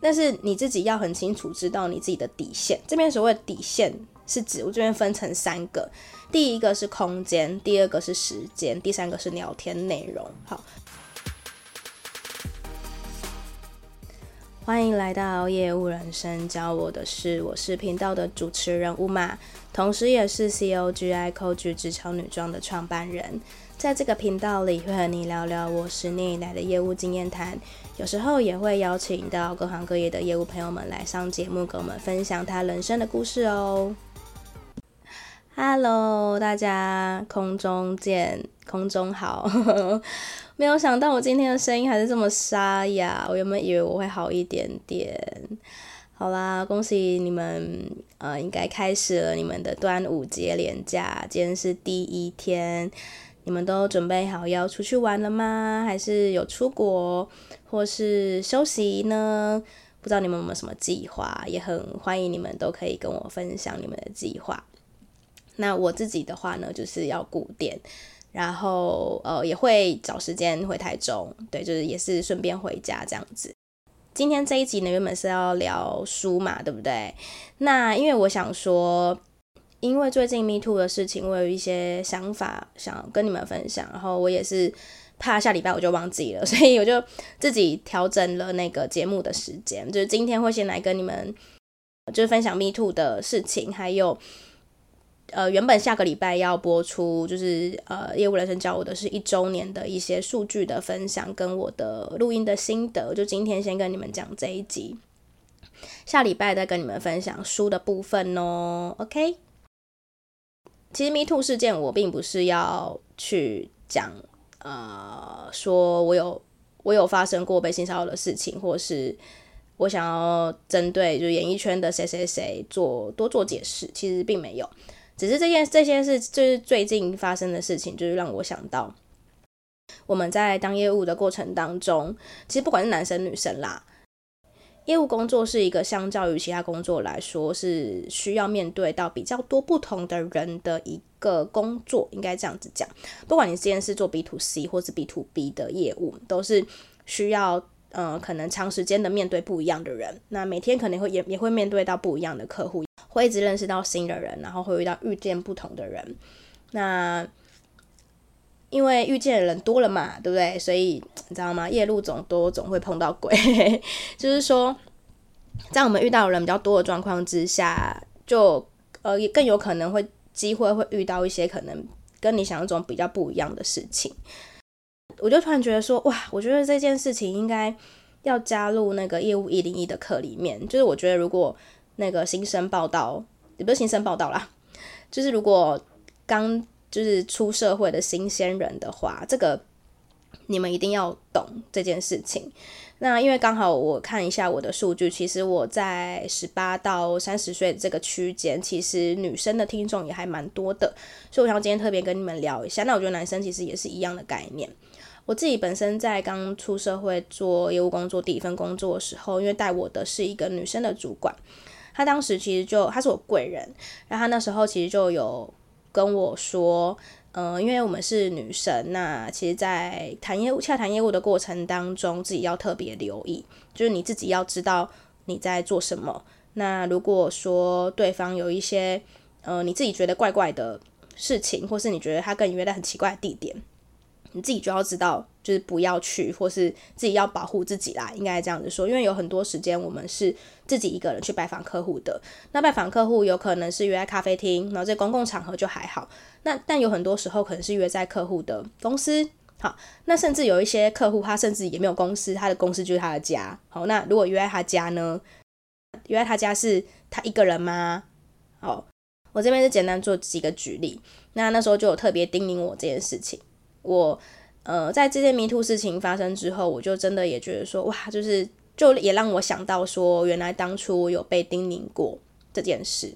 但是你自己要很清楚知道你自己的底线。这边所谓的底线是指我这边分成三个，第一个是空间，第二个是时间，第三个是聊天内容。好，欢迎来到业务人生教我的事，我是频道的主持人 Uma，同时也是 C O G I COG 职场女装的创办人。在这个频道里，会和你聊聊我十年以来的业务经验谈，有时候也会邀请到各行各业的业务朋友们来上节目，跟我们分享他人生的故事哦。Hello，大家空中见，空中好。没有想到我今天的声音还是这么沙哑，我原本以为我会好一点点。好啦，恭喜你们，呃，应该开始了你们的端午节连假，今天是第一天。你们都准备好要出去玩了吗？还是有出国或是休息呢？不知道你们有没有什么计划，也很欢迎你们都可以跟我分享你们的计划。那我自己的话呢，就是要顾店，然后呃也会找时间回台中，对，就是也是顺便回家这样子。今天这一集呢，原本是要聊书嘛，对不对？那因为我想说。因为最近 Me Too 的事情，我有一些想法想跟你们分享，然后我也是怕下礼拜我就忘记了，所以我就自己调整了那个节目的时间，就是今天会先来跟你们就是分享 Me Too 的事情，还有呃原本下个礼拜要播出就是呃业务人生教我的是一周年的一些数据的分享跟我的录音的心得，就今天先跟你们讲这一集，下礼拜再跟你们分享书的部分哦，OK。其实 Me Too 事件，我并不是要去讲，呃，说我有我有发生过被性骚扰的事情，或是我想要针对就演艺圈的谁谁谁做多做解释，其实并没有，只是这件这些事就是最近发生的事情，就是让我想到我们在当业务的过程当中，其实不管是男生女生啦。业务工作是一个相较于其他工作来说，是需要面对到比较多不同的人的一个工作，应该这样子讲。不管你之前是做 B to C 或是 B to B 的业务，都是需要呃可能长时间的面对不一样的人。那每天可能会也也会面对到不一样的客户，会一直认识到新的人，然后会遇到遇见不同的人。那因为遇见的人多了嘛，对不对？所以你知道吗？夜路总多，总会碰到鬼。就是说，在我们遇到人比较多的状况之下，就呃也更有可能会机会会遇到一些可能跟你想象中比较不一样的事情。我就突然觉得说，哇，我觉得这件事情应该要加入那个业务一零一的课里面。就是我觉得如果那个新生报道，也不是新生报道啦，就是如果刚。就是出社会的新鲜人的话，这个你们一定要懂这件事情。那因为刚好我看一下我的数据，其实我在十八到三十岁这个区间，其实女生的听众也还蛮多的，所以我想今天特别跟你们聊一下。那我觉得男生其实也是一样的概念。我自己本身在刚出社会做业务工作第一份工作的时候，因为带我的是一个女生的主管，她当时其实就她是我贵人，然后她那时候其实就有。跟我说，呃，因为我们是女生，那其实，在谈业务、洽谈业务的过程当中，自己要特别留意，就是你自己要知道你在做什么。那如果说对方有一些，呃，你自己觉得怪怪的事情，或是你觉得他跟你约在很奇怪的地点，你自己就要知道，就是不要去，或是自己要保护自己啦，应该这样子说。因为有很多时间我们是自己一个人去拜访客户的，那拜访客户有可能是约在咖啡厅，然后在公共场合就还好。那但有很多时候可能是约在客户的公司，好，那甚至有一些客户他甚至也没有公司，他的公司就是他的家。好，那如果约在他家呢？约在他家是他一个人吗？好，我这边是简单做几个举例。那那时候就有特别叮咛我这件事情。我呃，在这件迷途事情发生之后，我就真的也觉得说，哇，就是就也让我想到说，原来当初我有被叮咛过这件事，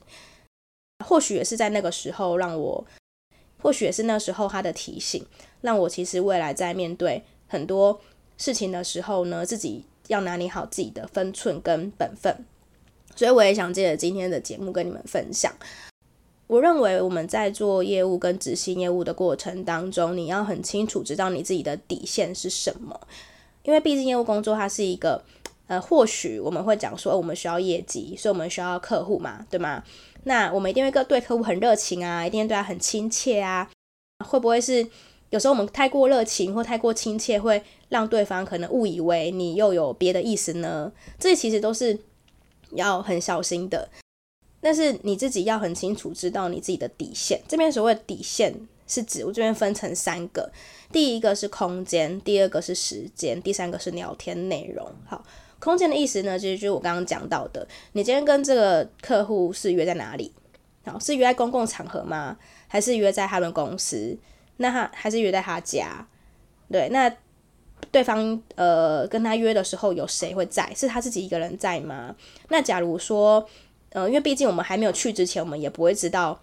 或许也是在那个时候让我，或许也是那时候他的提醒，让我其实未来在面对很多事情的时候呢，自己要拿捏好自己的分寸跟本分，所以我也想借着今天的节目跟你们分享。我认为我们在做业务跟执行业务的过程当中，你要很清楚知道你自己的底线是什么，因为毕竟业务工作它是一个呃，或许我们会讲说，我们需要业绩，所以我们需要客户嘛，对吗？那我们一定会对客户很热情啊，一定对他很亲切啊。会不会是有时候我们太过热情或太过亲切，会让对方可能误以为你又有别的意思呢？这其实都是要很小心的。但是你自己要很清楚知道你自己的底线。这边所谓的底线是指我这边分成三个，第一个是空间，第二个是时间，第三个是聊天内容。好。空间的意思呢，其实就是我刚刚讲到的。你今天跟这个客户是约在哪里？好，是约在公共场合吗？还是约在他们公司？那他还是约在他家？对，那对方呃跟他约的时候有谁会在？是他自己一个人在吗？那假如说，呃，因为毕竟我们还没有去之前，我们也不会知道。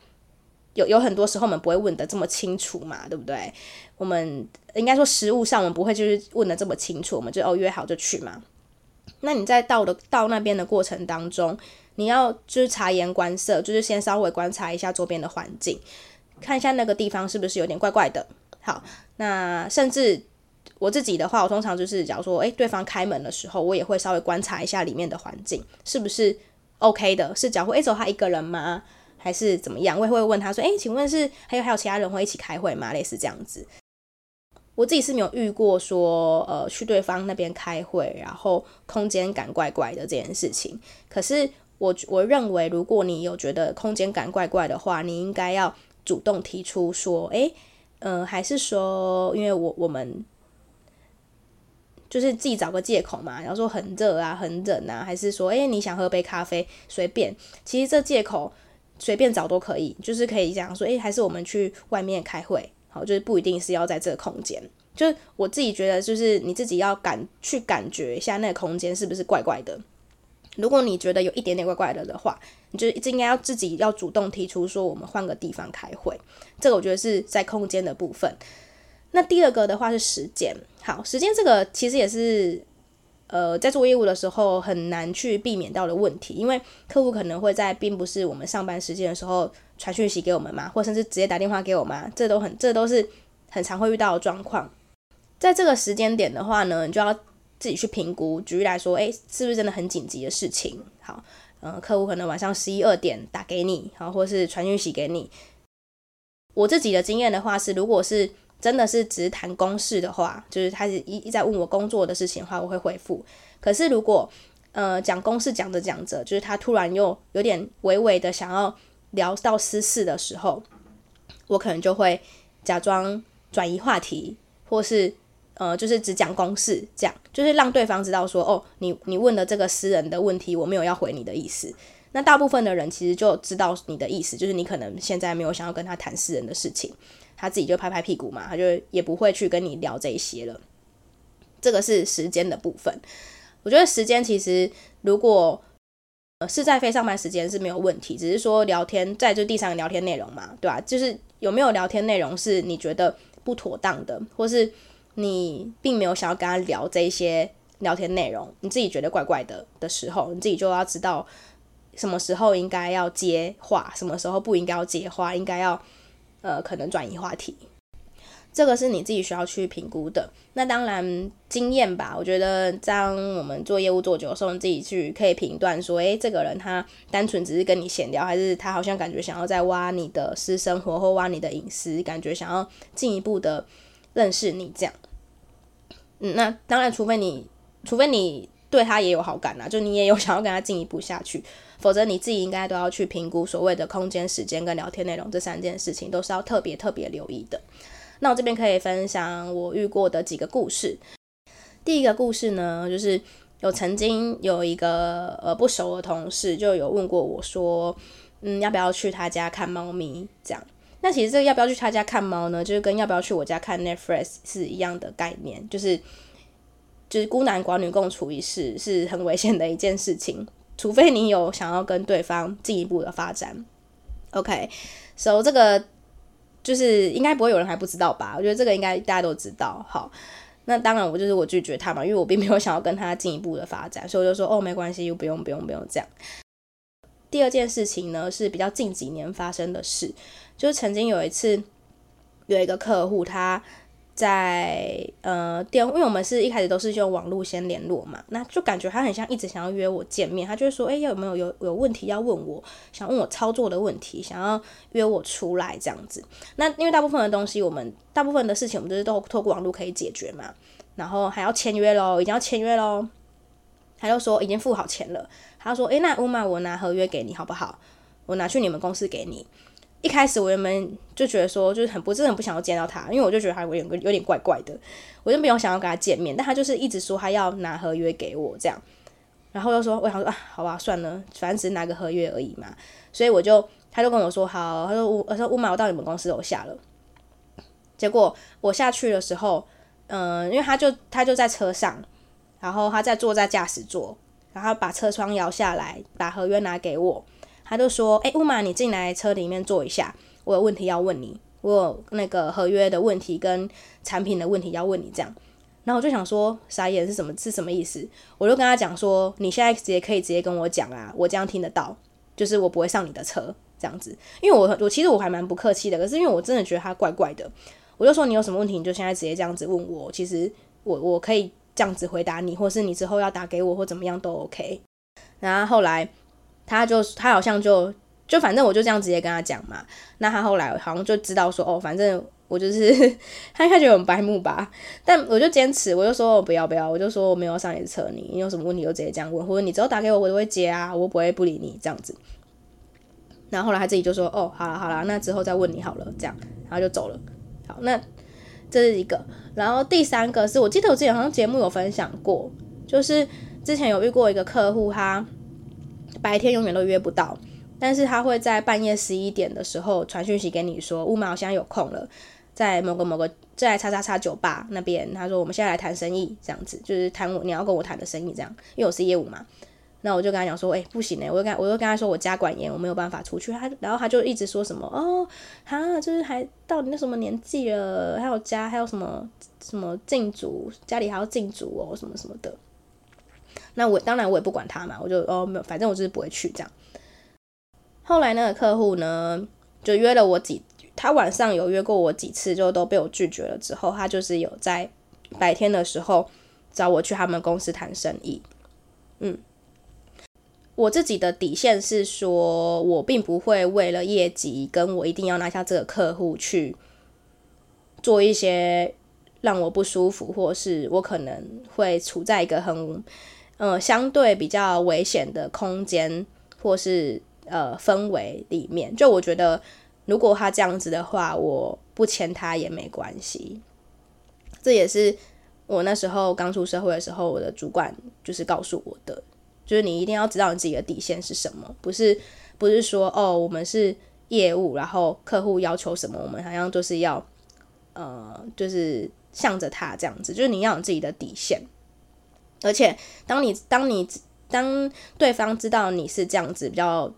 有有很多时候我们不会问得这么清楚嘛，对不对？我们应该说实务上我们不会就是问得这么清楚，我们就哦约好就去嘛。那你在到的到那边的过程当中，你要就是察言观色，就是先稍微观察一下周边的环境，看一下那个地方是不是有点怪怪的。好，那甚至我自己的话，我通常就是假如说，诶，对方开门的时候，我也会稍微观察一下里面的环境是不是 OK 的，是假如诶，走他一个人吗？还是怎么样？我也会问他说，诶，请问是还有还有其他人会一起开会吗？类似这样子。我自己是没有遇过说，呃，去对方那边开会，然后空间感怪怪的这件事情。可是我我认为，如果你有觉得空间感怪怪的话，你应该要主动提出说，诶，嗯、呃，还是说，因为我我们就是自己找个借口嘛，然后说很热啊，很冷啊，还是说，诶，你想喝杯咖啡，随便。其实这借口随便找都可以，就是可以讲说，诶，还是我们去外面开会。好，就是不一定是要在这个空间，就是我自己觉得，就是你自己要感去感觉一下那个空间是不是怪怪的。如果你觉得有一点点怪怪的的话，你就应该要自己要主动提出说，我们换个地方开会。这个我觉得是在空间的部分。那第二个的话是时间。好，时间这个其实也是呃在做业务的时候很难去避免到的问题，因为客户可能会在并不是我们上班时间的时候。传讯息给我们嘛，或甚至直接打电话给我们，这都很，这都是很常会遇到的状况。在这个时间点的话呢，你就要自己去评估。举例来说，诶，是不是真的很紧急的事情？好，嗯、客户可能晚上十一二点打给你，好，或是传讯息给你。我自己的经验的话是，如果是真的是只谈公事的话，就是他是一一在问我工作的事情的话，我会回复。可是如果呃讲公事讲着讲着，就是他突然又有点微微的想要。聊到私事的时候，我可能就会假装转移话题，或是呃，就是只讲公事，这样就是让对方知道说，哦，你你问的这个私人的问题，我没有要回你的意思。那大部分的人其实就知道你的意思，就是你可能现在没有想要跟他谈私人的事情，他自己就拍拍屁股嘛，他就也不会去跟你聊这一些了。这个是时间的部分，我觉得时间其实如果呃。是在非上班时间是没有问题，只是说聊天，在就第三个聊天内容嘛，对吧？就是有没有聊天内容是你觉得不妥当的，或是你并没有想要跟他聊这一些聊天内容，你自己觉得怪怪的的时候，你自己就要知道什么时候应该要接话，什么时候不应该要接话，应该要呃可能转移话题。这个是你自己需要去评估的。那当然经验吧，我觉得当我们做业务做久的时候，你自己去可以评断说，诶，这个人他单纯只是跟你闲聊，还是他好像感觉想要在挖你的私生活或挖你的隐私，感觉想要进一步的认识你这样。嗯，那当然，除非你除非你对他也有好感啦，就你也有 想要跟他进一步下去，否则你自己应该都要去评估所谓的空间、时间跟聊天内容这三件事情，都是要特别特别留意的。那我这边可以分享我遇过的几个故事。第一个故事呢，就是有曾经有一个呃不熟的同事就有问过我说，嗯，要不要去他家看猫咪？这样。那其实这个要不要去他家看猫呢，就是跟要不要去我家看 Netflix 是一样的概念，就是就是孤男寡女共处一室是很危险的一件事情，除非你有想要跟对方进一步的发展。OK，so、这个。就是应该不会有人还不知道吧？我觉得这个应该大家都知道。好，那当然我就是我拒绝他嘛，因为我并没有想要跟他进一步的发展，所以我就说哦，没关系，又不用不用不用这样。第二件事情呢，是比较近几年发生的事，就是曾经有一次有一个客户他在呃电，因为我们是一开始都是用网络先联络嘛，那就感觉他很像一直想要约我见面，他就会说，哎，有没有有有问题要问我，想问我操作的问题，想要约我出来这样子。那因为大部分的东西，我们大部分的事情，我们都是都透过网络可以解决嘛，然后还要签约喽，已经要签约喽，他就说已经付好钱了，他说，哎，那乌马我拿合约给你好不好？我拿去你们公司给你。一开始我原本就觉得说，就是很不是很不想要见到他，因为我就觉得他有点有点怪怪的，我就没有想要跟他见面。但他就是一直说他要拿合约给我这样，然后又说我想说啊，好吧，算了，反正只是拿个合约而已嘛。所以我就他就跟我说好，他说我我说乌马，我到你们公司楼下了。结果我下去的时候，嗯、因为他就他就在车上，然后他在坐在驾驶座，然后把车窗摇下来，把合约拿给我。他就说：“哎、欸，乌马，你进来车里面坐一下，我有问题要问你，我有那个合约的问题跟产品的问题要问你。”这样，然后我就想说，傻眼是什么？是什么意思？我就跟他讲说：“你现在直接可以直接跟我讲啊，我这样听得到，就是我不会上你的车这样子。因为我我其实我还蛮不客气的，可是因为我真的觉得他怪怪的，我就说你有什么问题，你就现在直接这样子问我，其实我我可以这样子回答你，或是你之后要打给我或怎么样都 OK。然后后来。”他就他好像就就反正我就这样直接跟他讲嘛，那他后来好像就知道说哦，反正我就是 他一开始很白目吧，但我就坚持，我就说我不要不要，我就说我没有上你的车，你你有什么问题就直接这样问，或者你之后打给我，我都会接啊，我不会不理你这样子。然后后来他自己就说哦，好了好了，那之后再问你好了，这样，然后就走了。好，那这是一个，然后第三个是我记得我之前好像节目有分享过，就是之前有遇过一个客户他。白天永远都约不到，但是他会在半夜十一点的时候传讯息给你说：“乌马，我现在有空了，在某个某个在叉叉叉酒吧那边。”他说：“我们现在来谈生意，这样子就是谈我你要跟我谈的生意，这样，因为我是业务嘛。”那我就跟他讲说：“诶、欸，不行诶、欸，我就跟我就跟他说我家管严，我没有办法出去。”他然后他就一直说什么：“哦，哈，就是还到你那什么年纪了，还有家还有什么什么禁足，家里还要禁足哦，什么什么的。”那我当然我也不管他嘛，我就哦没有，反正我就是不会去这样。后来那个客户呢，就约了我几，他晚上有约过我几次，就都被我拒绝了。之后他就是有在白天的时候找我去他们公司谈生意。嗯，我自己的底线是说，我并不会为了业绩跟我一定要拿下这个客户去做一些让我不舒服，或是我可能会处在一个很。呃，相对比较危险的空间或是呃氛围里面，就我觉得，如果他这样子的话，我不签他也没关系。这也是我那时候刚出社会的时候，我的主管就是告诉我的，就是你一定要知道你自己的底线是什么，不是不是说哦，我们是业务，然后客户要求什么，我们好像就是要呃，就是向着他这样子，就是你要有自己的底线。而且，当你当你当对方知道你是这样子比较，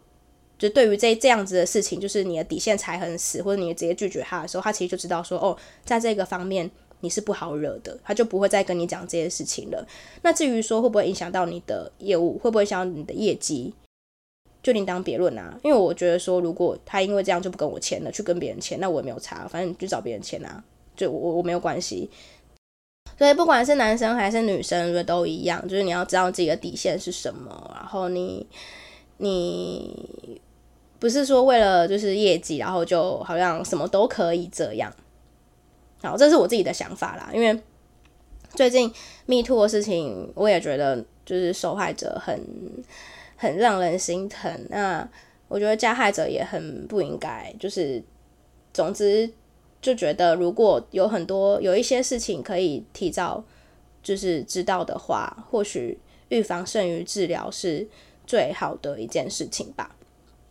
就对于这这样子的事情，就是你的底线踩很死，或者你直接拒绝他的时候，他其实就知道说，哦，在这个方面你是不好惹的，他就不会再跟你讲这些事情了。那至于说会不会影响到你的业务，会不会影响你的业绩，就另当别论啊。因为我觉得说，如果他因为这样就不跟我签了，去跟别人签，那我也没有差，反正你去找别人签啊，就我我没有关系。所以不管是男生还是女生，我觉得都一样，就是你要知道自己的底线是什么，然后你你不是说为了就是业绩，然后就好像什么都可以这样。好，这是我自己的想法啦，因为最近 Me Too 的事情，我也觉得就是受害者很很让人心疼，那我觉得加害者也很不应该，就是总之。就觉得如果有很多有一些事情可以提早就是知道的话，或许预防胜于治疗是最好的一件事情吧。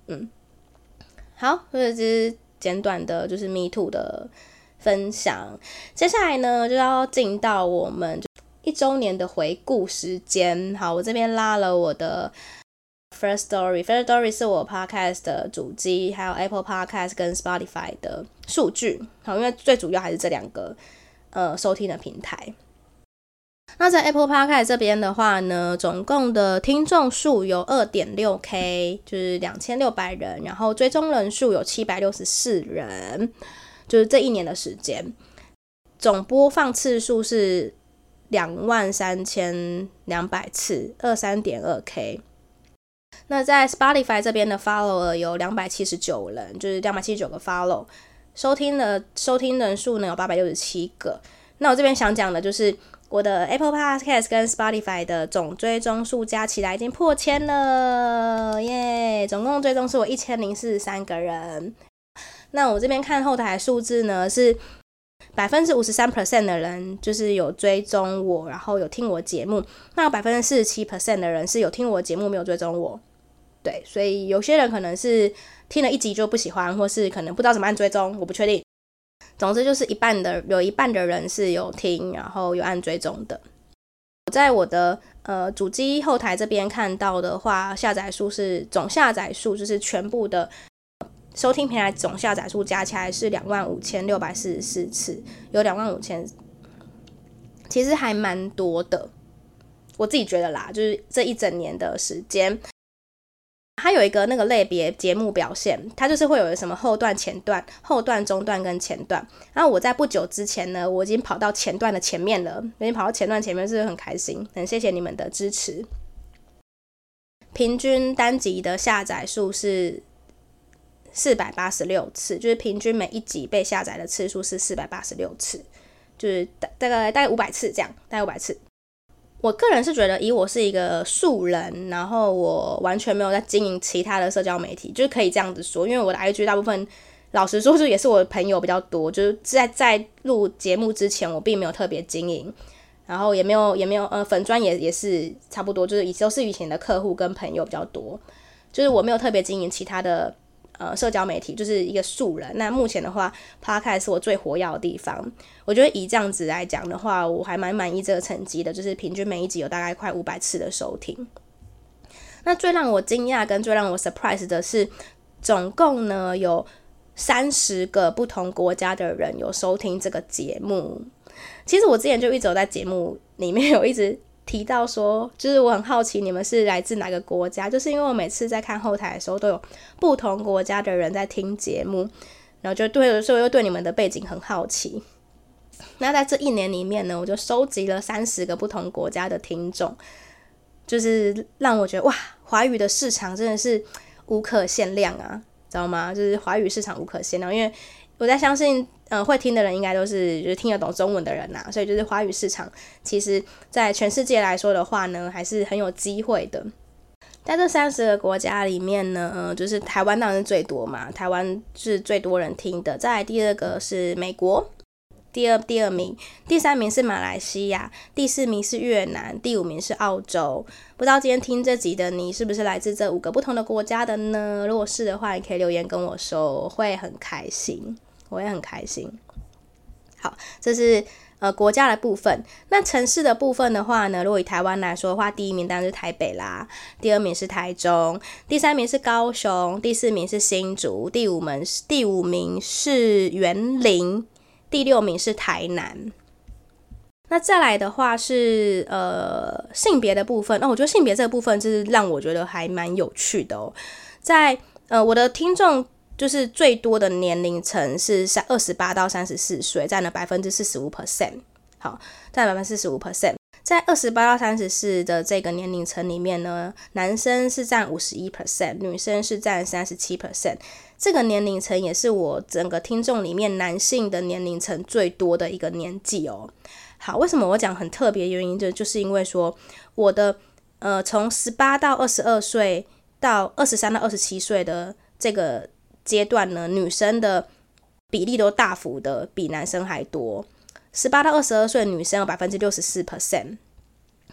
嗯，好，这是简短的，就是 Me Too 的分享。接下来呢，就要进到我们一周年的回顾时间。好，我这边拉了我的。First Story，First Story 是我 Podcast 的主机，还有 Apple Podcast 跟 Spotify 的数据。好，因为最主要还是这两个呃收听的平台。那在 Apple Podcast 这边的话呢，总共的听众数有二点六 K，就是两千六百人，然后追踪人数有七百六十四人，就是这一年的时间。总播放次数是两万三千两百次，二三点二 K。那在 Spotify 这边的 follower 有两百七十九人，就是两百七十九个 follow。收听的收听人数呢有八百六十七个。那我这边想讲的就是我的 Apple Podcast 跟 Spotify 的总追踪数加起来已经破千了，耶！总共追踪是我一千零四十三个人。那我这边看后台数字呢是。百分之五十三 percent 的人就是有追踪我，然后有听我节目。那百分之四十七 percent 的人是有听我节目，没有追踪我。对，所以有些人可能是听了一集就不喜欢，或是可能不知道怎么按追踪，我不确定。总之就是一半的，有一半的人是有听，然后有按追踪的。我在我的呃主机后台这边看到的话，下载数是总下载数，就是全部的。收听平台总下载数加起来是两万五千六百四十四次，有两万五千，其实还蛮多的。我自己觉得啦，就是这一整年的时间，它有一个那个类别节目表现，它就是会有什么后段、前段、后段、中段跟前段。然后我在不久之前呢，我已经跑到前段的前面了，已经跑到前段前面，是很开心？很谢谢你们的支持。平均单集的下载数是。四百八十六次，就是平均每一集被下载的次数是四百八十六次，就是大大概大概五百次这样，大概五百次。我个人是觉得，以我是一个素人，然后我完全没有在经营其他的社交媒体，就是可以这样子说，因为我的 IG 大部分，老实说，就也是我的朋友比较多，就是在在录节目之前，我并没有特别经营，然后也没有也没有呃粉专也也是差不多，就是以都是以前的客户跟朋友比较多，就是我没有特别经营其他的。呃，社交媒体就是一个素人。那目前的话，Podcast 是我最活跃的地方。我觉得以这样子来讲的话，我还蛮满意这个成绩的，就是平均每一集有大概快五百次的收听。那最让我惊讶跟最让我 surprise 的是，总共呢有三十个不同国家的人有收听这个节目。其实我之前就一直有在节目里面有一直。提到说，就是我很好奇你们是来自哪个国家，就是因为我每次在看后台的时候，都有不同国家的人在听节目，然后就对，所以我又对你们的背景很好奇。那在这一年里面呢，我就收集了三十个不同国家的听众，就是让我觉得哇，华语的市场真的是无可限量啊，知道吗？就是华语市场无可限量，因为我在相信。嗯，会听的人应该都是就是听得懂中文的人呐、所以就是华语市场，其实在全世界来说的话呢，还是很有机会的。在这三十个国家里面呢，嗯，就是台湾当然是最多嘛，台湾是最多人听的。再来第二个是美国，第二第二名，第三名是马来西亚，第四名是越南，第五名是澳洲。不知道今天听这集的你是不是来自这五个不同的国家的呢？如果是的话，你可以留言跟我说，我会很开心。我也很开心。好，这是呃国家的部分。那城市的部分的话呢，如果以台湾来说的话，第一名当然是台北啦，第二名是台中，第三名是高雄，第四名是新竹，第五名第五名是园林，第六名是台南。那再来的话是呃性别的部分。那、我觉得性别这个部分就是让我觉得还蛮有趣的哦。在呃我的听众。就是最多的年龄层是三二十八到三十四岁，占了百分之四十五 percent。好，占百分之四十五 percent。在二十八到三十四的这个年龄层里面呢，男生是占五十一 percent，女生是占三十七 percent。这个年龄层也是我整个听众里面男性的年龄层最多的一个年纪哦。好，为什么我讲很特别？原因就就是因为说我的呃，从十八到二十二岁到二十三到二十七岁的这个。阶段呢，女生的比例都大幅的比男生还多。十八到二十二岁，女生有百分之六十四 percent，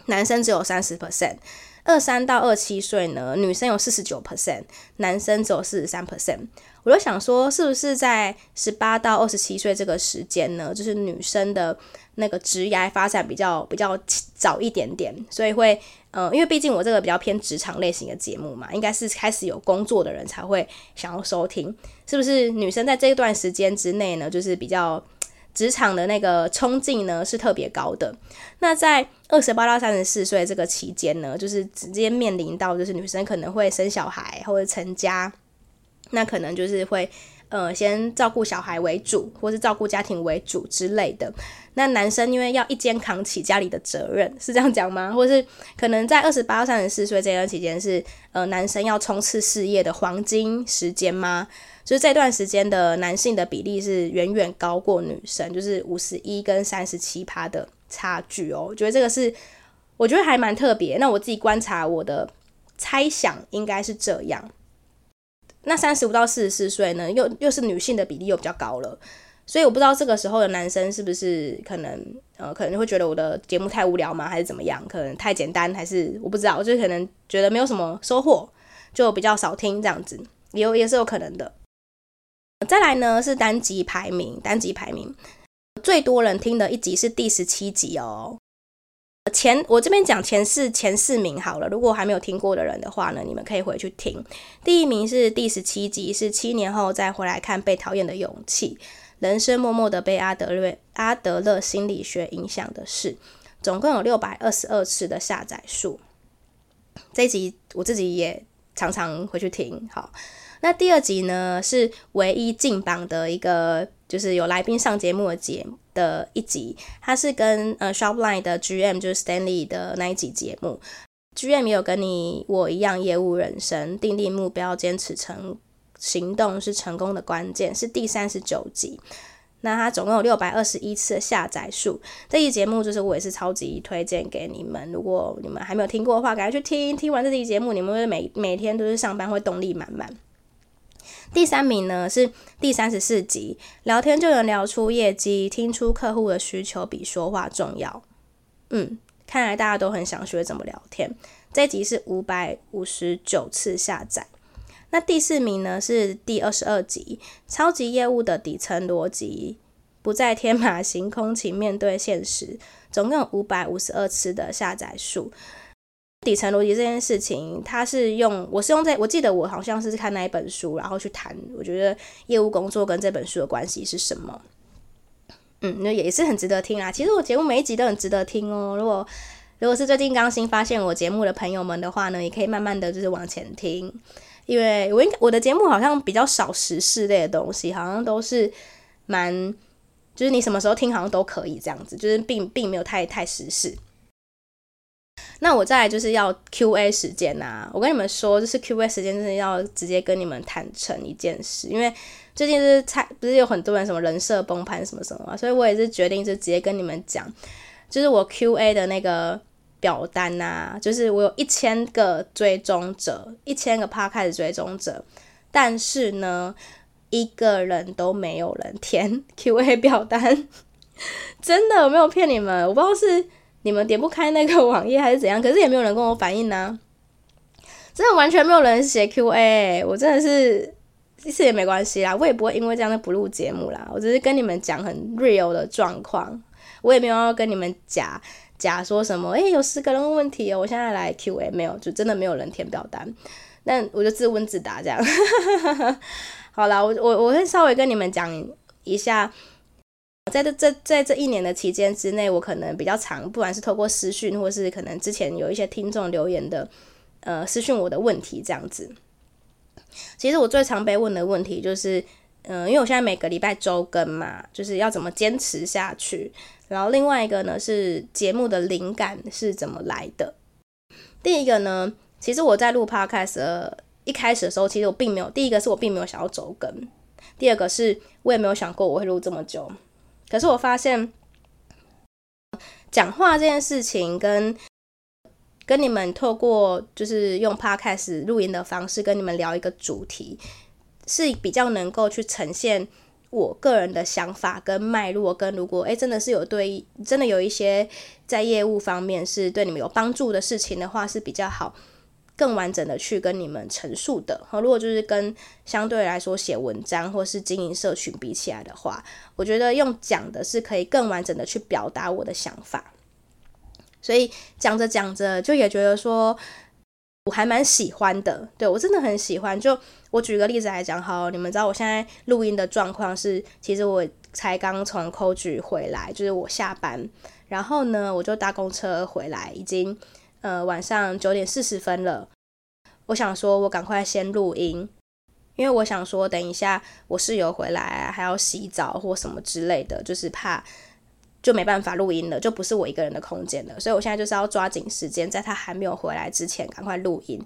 男生只有三十 percent。二三到二七岁呢，女生有四十九 percent，男生只有四十三 percent。我就想说，是不是在十八到二十七岁这个时间呢，就是女生的那个职业发展比较比较早一点点，所以会。嗯，因为毕竟我这个比较偏职场类型的节目嘛，应该是开始有工作的人才会想要收听，是不是？女生在这一段时间之内呢，就是比较职场的那个冲劲呢是特别高的。那在二十八到三十四岁这个期间呢，就是直接面临到就是女生可能会生小孩或者成家，那可能就是会呃，先照顾小孩为主，或是照顾家庭为主之类的。那男生因为要一肩扛起家里的责任，是这样讲吗？或是可能在二十八到三十四岁这段期间是呃男生要冲刺事业的黄金时间吗？就是这段时间的男性的比例是远远高过女生，就是五十一跟三十七趴的差距哦。我觉得这个是我觉得还蛮特别。那我自己观察我的猜想应该是这样。那三十五到四十四岁呢，又又是女性的比例又比较高了，所以我不知道这个时候的男生是不是可能呃可能会觉得我的节目太无聊吗，还是怎么样？可能太简单，还是我不知道，我就可能觉得没有什么收获，就比较少听这样子，也有也是有可能的。再来呢是单集排名，单集排名最多人听的一集是第十七集哦。前我这边讲前四前四名好了，如果还没有听过的人的话呢，你们可以回去听。第一名是第十七集，是七年后再回来看《被讨厌的勇气》，人生默默的被阿德勒阿德勒心理学影响的事，总共有六百二十二次的下载数。这一集我自己也常常回去听。好，那第二集呢是唯一进榜的一个。就是有来宾上节目的节目的一集，它是跟呃 Shopline 的 GM 就是 Stanley 的那一集节目，GM 也有跟你我一样业务人生，订立目标，坚持成行动是成功的关键，是第三十九集。那它总共有六百二十一次的下载数，这期节目就是我也是超级推荐给你们，如果你们还没有听过的话，赶快去听，听完这期节目，你们会每每天都是上班会动力满满。第三名呢是第三十四集，聊天就能聊出业绩，听出客户的需求比说话重要。嗯，看来大家都很想学怎么聊天。这集是五百五十九次下载。那第四名呢是第二十二集，超级业务的底层逻辑，不再天马行空，请面对现实。总共有五百五十二次的下载数。底层逻辑这件事情，它是用我是用在我记得我好像是看那一本书，然后去谈，我觉得业务工作跟这本书的关系是什么？嗯，那也是很值得听啦。其实我节目每一集都很值得听哦。如果如果是最近刚新发现我节目的朋友们的话呢，也可以慢慢的就是往前听，因为我应该我的节目好像比较少时事类的东西，好像都是蛮就是你什么时候听好像都可以这样子，就是并并没有太太时事。那我再来就是要 Q&A 时间呐、啊，我跟你们说，就是 Q&A 时间，真的要直接跟你们坦诚一件事，因为最近是才，不是有很多人什么人设崩盘什么什么嘛，所以我也是决定就直接跟你们讲，就是我 Q&A 的那个表单呐、啊，就是我有一千个追踪者，一千个 p 开始追踪者，但是呢，一个人都没有人填 Q&A 表单，真的我没有骗你们，我不知道是。你们点不开那个网页还是怎样？可是也没有人跟我反映呢、真的完全没有人写 Q&A，我真的是其实也没关系啦，我也不会因为这样的不录节目啦，我只是跟你们讲很 real 的状况，我也没有要跟你们假假说什么，诶、有十个人问问题哦，我现在来 Q&A，没有，就真的没有人填表单，那我就自问自答这样，好啦，我我我会稍微跟你们讲一下。在这这在这一年的期间之内，我可能比较长，不管是透过私讯，或是可能之前有一些听众留言的，呃，私讯我的问题这样子。其实我最常被问的问题就是，嗯、因为我现在每个礼拜周更嘛，就是要怎么坚持下去。然后另外一个呢是节目的灵感是怎么来的。第一个呢，其实我在录 Podcast 一开始的时候，其实我并没有，第一个是我并没有想要周更，第二个是我也没有想过我会录这么久。可是我发现，讲话这件事情跟跟你们透过就是用 Podcast 录音的方式跟你们聊一个主题，是比较能够去呈现我个人的想法跟脉络。跟如果诶真的是有对真的有一些在业务方面是对你们有帮助的事情的话，是比较好。更完整的去跟你们陈述的，如果就是跟相对来说写文章或是经营社群比起来的话，我觉得用讲的是可以更完整的去表达我的想法。所以讲着讲着，就也觉得说我还蛮喜欢的，对，我真的很喜欢。就我举个例子来讲，好，你们知道我现在录音的状况是，其实我才刚从 Coach 回来，就是我下班，然后呢，我就搭公车回来，已经。呃，晚上九点四十分了，我想说，我赶快先录音，因为我想说，等一下我室友回来还要洗澡或什么之类的，就是怕就没办法录音了，就不是我一个人的空间了。所以我现在就是要抓紧时间，在他还没有回来之前赶快录音。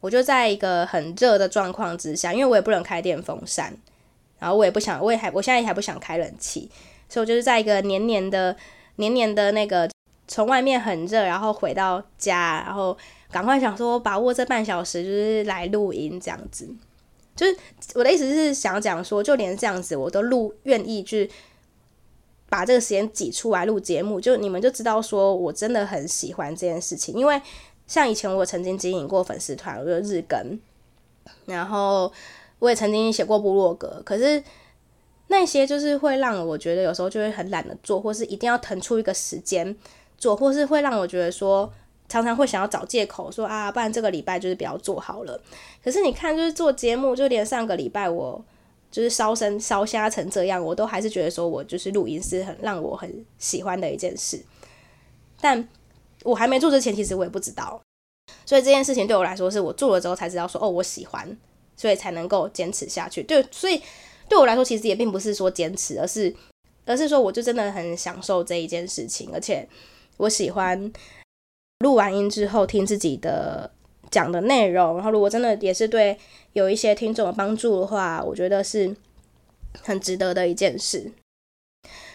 我就在一个很热的状况之下，因为我也不能开电风扇，然后我也不想，我也还我现在也还不想开冷气，所以我就是在一个黏黏的、黏黏的那个，从外面很热，然后回到家，然后赶快想说把握这半小时，就是来录音这样子。就是我的意思是想讲说，就连这样子我都录，愿意去把这个时间挤出来录节目，就你们就知道说我真的很喜欢这件事情，因为。像以前我曾经经营过粉丝团，我就日更，然后我也曾经写过部落格，可是那些就是会让我觉得有时候就会很懒得做，或是一定要腾出一个时间做，或是会让我觉得说常常会想要找借口说啊，不然这个礼拜就是不要做好了。可是你看，就是做节目，就连上个礼拜我就是烧身烧瞎成这样，我都还是觉得说我就是录音是很让我很喜欢的一件事，但。我还没做之前，其实我也不知道，所以这件事情对我来说，是我做了之后才知道说，哦，我喜欢，所以才能够坚持下去。对，所以对我来说，其实也并不是说坚持，而是，而是说，我就真的很享受这一件事情，而且我喜欢录完音之后听自己的讲的内容，然后如果真的也是对有一些听众有帮助的话，我觉得是很值得的一件事。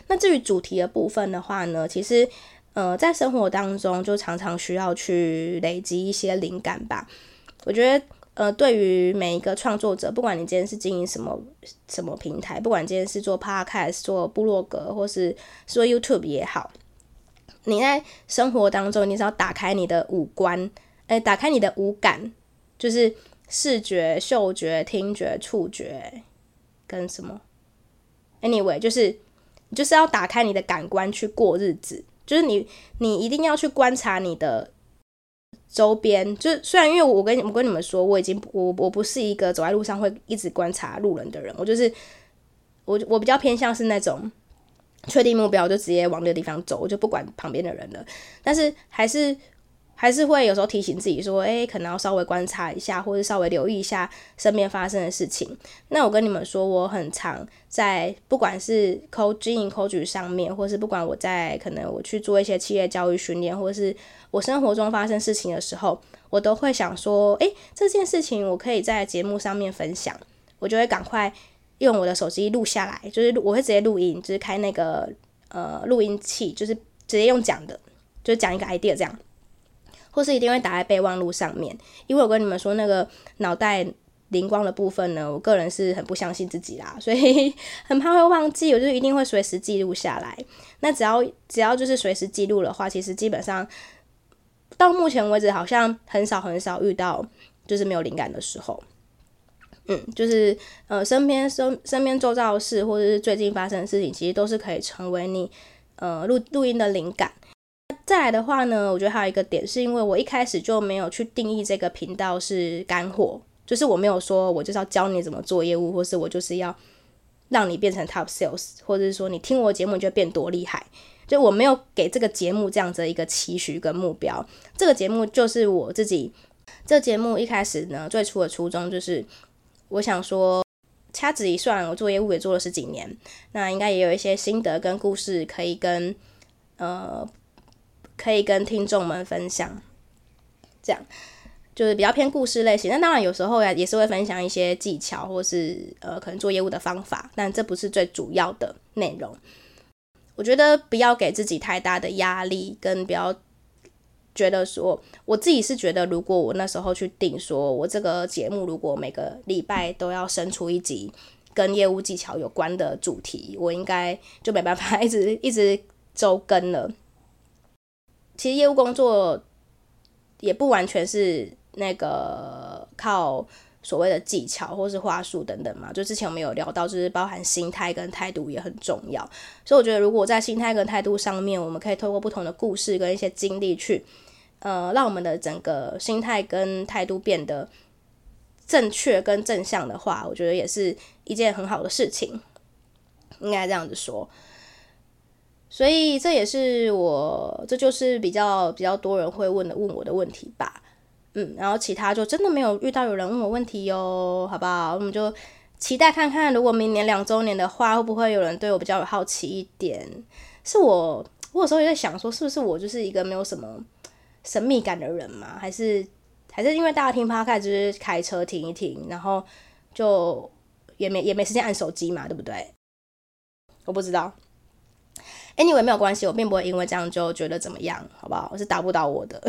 那至于主题的部分的话呢，其实。呃，在生活当中就常常需要去累积一些灵感吧。我觉得，呃，对于每一个创作者，不管你今天是经营什么什么平台，不管今天是做 Podcast、做部落格，或是做 YouTube 也好，你在生活当中，你只要打开你的五官，哎，打开你的五感，就是视觉、嗅觉、听觉、触觉，跟什么？Anyway，就是就是要打开你的感官去过日子。就是你，你一定要去观察你的周边。就是虽然因为我跟我跟你们说，我已经我我不是一个走在路上会一直观察路人的人，我就是我我比较偏向是那种确定目标就直接往那个地方走，就不管旁边的人了。但是还是。还是会有时候提醒自己说，诶，可能要稍微观察一下，或者稍微留意一下身边发生的事情。那我跟你们说，我很常在不管是 coach 经营 coach 上面，或是不管我在可能我去做一些企业教育训练，或是我生活中发生事情的时候，我都会想说，诶，这件事情我可以在节目上面分享，我就会赶快用我的手机录下来，就是我会直接录音，就是开那个呃录音器，就是直接用讲的，就讲一个 idea 这样。或是一定会打在备忘录上面，因为我跟你们说那个脑袋灵光的部分呢，我个人是很不相信自己啦，所以很怕会忘记，我就一定会随时记录下来。那只要只要就是随时记录的话，其实基本上到目前为止好像很少很少遇到就是没有灵感的时候。嗯，就是呃身边身身边周遭的事，或者是最近发生的事情，其实都是可以成为你呃录录音的灵感。再来的话呢，我觉得还有一个点，是因为我一开始就没有去定义这个频道是干货，就是我没有说我就是要教你怎么做业务，或是我就是要让你变成 top sales，或者是说你听我节目就变多厉害，就我没有给这个节目这样子的一个期许跟目标。这个节目就是我自己，这个节目一开始呢，最初的初衷就是我想说，掐指一算，我做业务也做了十几年，那应该也有一些心得跟故事可以跟呃。可以跟听众们分享，这样就是比较偏故事类型。那当然有时候呀，也是会分享一些技巧，或是呃可能做业务的方法，但这不是最主要的内容。我觉得不要给自己太大的压力，跟不要觉得说，我自己是觉得，如果我那时候去定说，我这个节目如果每个礼拜都要生出一集跟业务技巧有关的主题，我应该就没办法一直一直周更了。其实业务工作也不完全是那个靠所谓的技巧或是话术等等嘛，就之前我们有聊到，就是包含心态跟态度也很重要。所以我觉得，如果在心态跟态度上面，我们可以透过不同的故事跟一些经历去，呃，让我们的整个心态跟态度变得正确跟正向的话，我觉得也是一件很好的事情，应该这样子说。所以这也是我，这就是比较比较多人会问的问我的问题吧。嗯，然后其他就真的没有遇到有人问我问题哟，好不好？我们就期待看看，如果明年两周年的话，会不会有人对我比较有好奇一点？是我，我有时候也在想说，是不是我就是一个没有什么神秘感的人嘛？还是还是因为大家听 p o 就是开车停一停，然后就也没也没时间按手机嘛，对不对？我不知道。Anyway，没有关系，我并不会因为这样就觉得怎么样，好不好？我是打不倒我的，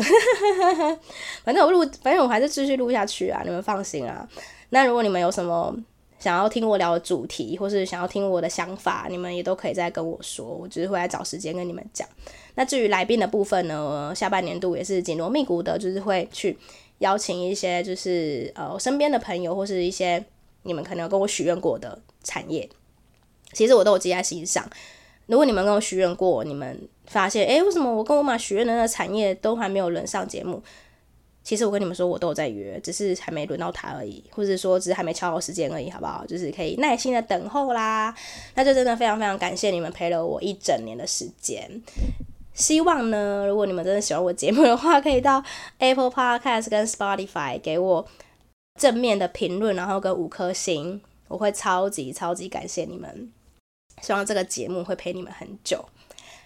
反正我录，反正我还是继续录下去啊，你们放心啊。那如果你们有什么想要听我聊的主题，或是想要听我的想法，你们也都可以再跟我说，我只是会来找时间跟你们讲。那至于来宾的部分呢，下半年度也是紧锣密鼓的，就是会去邀请一些，就是呃我身边的朋友，或是一些你们可能有跟我许愿过的产业，其实我都有记在心上。如果你们跟我许愿过，你们发现，诶，为什么我跟我妈许愿的那个产业都还没有轮上节目？其实我跟你们说，我都有在约，只是还没轮到他而已，或者说只是还没敲好时间而已，好不好？就是可以耐心的等候啦。那就真的非常非常感谢你们陪了我一整年的时间。希望呢，如果你们真的喜欢我节目的话，可以到 Apple Podcast 跟 Spotify 给我正面的评论，然后跟五颗星，我会超级超级感谢你们。希望这个节目会陪你们很久，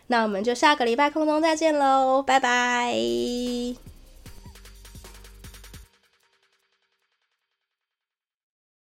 那我们就下个礼拜空中再见喽，拜拜。